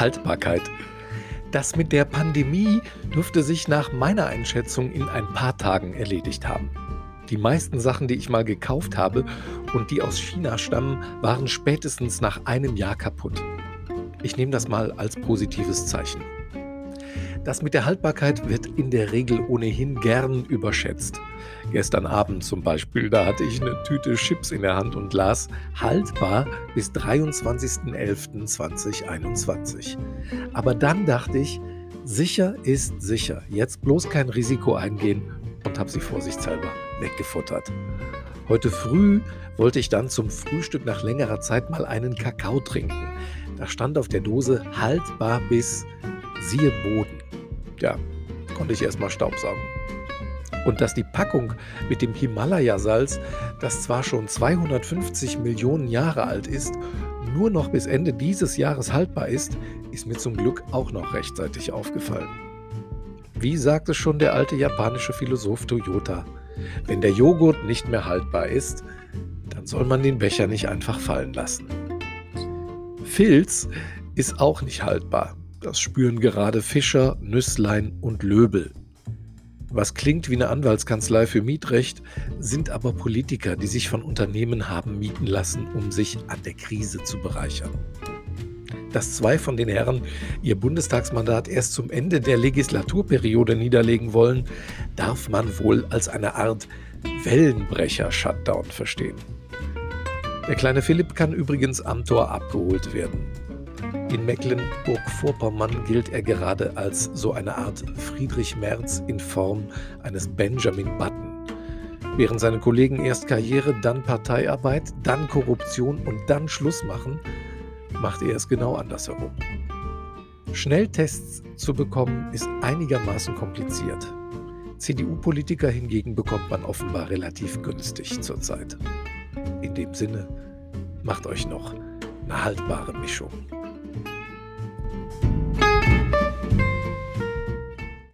Haltbarkeit. Das mit der Pandemie dürfte sich nach meiner Einschätzung in ein paar Tagen erledigt haben. Die meisten Sachen, die ich mal gekauft habe und die aus China stammen, waren spätestens nach einem Jahr kaputt. Ich nehme das mal als positives Zeichen. Das mit der Haltbarkeit wird in der Regel ohnehin gern überschätzt. Gestern Abend zum Beispiel, da hatte ich eine Tüte Chips in der Hand und las haltbar bis 23.11.2021. Aber dann dachte ich, sicher ist sicher. Jetzt bloß kein Risiko eingehen und habe sie vorsichtshalber weggefuttert. Heute früh wollte ich dann zum Frühstück nach längerer Zeit mal einen Kakao trinken. Da stand auf der Dose haltbar bis siehe Boden ja, konnte ich erstmal Staubsaugen. Und dass die Packung mit dem Himalaya-Salz, das zwar schon 250 Millionen Jahre alt ist, nur noch bis Ende dieses Jahres haltbar ist, ist mir zum Glück auch noch rechtzeitig aufgefallen. Wie sagte schon der alte japanische Philosoph Toyota, wenn der Joghurt nicht mehr haltbar ist, dann soll man den Becher nicht einfach fallen lassen. Filz ist auch nicht haltbar. Das spüren gerade Fischer, Nüsslein und Löbel. Was klingt wie eine Anwaltskanzlei für Mietrecht, sind aber Politiker, die sich von Unternehmen haben mieten lassen, um sich an der Krise zu bereichern. Dass zwei von den Herren ihr Bundestagsmandat erst zum Ende der Legislaturperiode niederlegen wollen, darf man wohl als eine Art Wellenbrecher-Shutdown verstehen. Der kleine Philipp kann übrigens am Tor abgeholt werden. In Mecklenburg-Vorpommern gilt er gerade als so eine Art Friedrich Merz in Form eines Benjamin Button. Während seine Kollegen erst Karriere, dann Parteiarbeit, dann Korruption und dann Schluss machen, macht er es genau andersherum. Schnelltests zu bekommen ist einigermaßen kompliziert. CDU-Politiker hingegen bekommt man offenbar relativ günstig zurzeit. In dem Sinne, macht euch noch eine haltbare Mischung.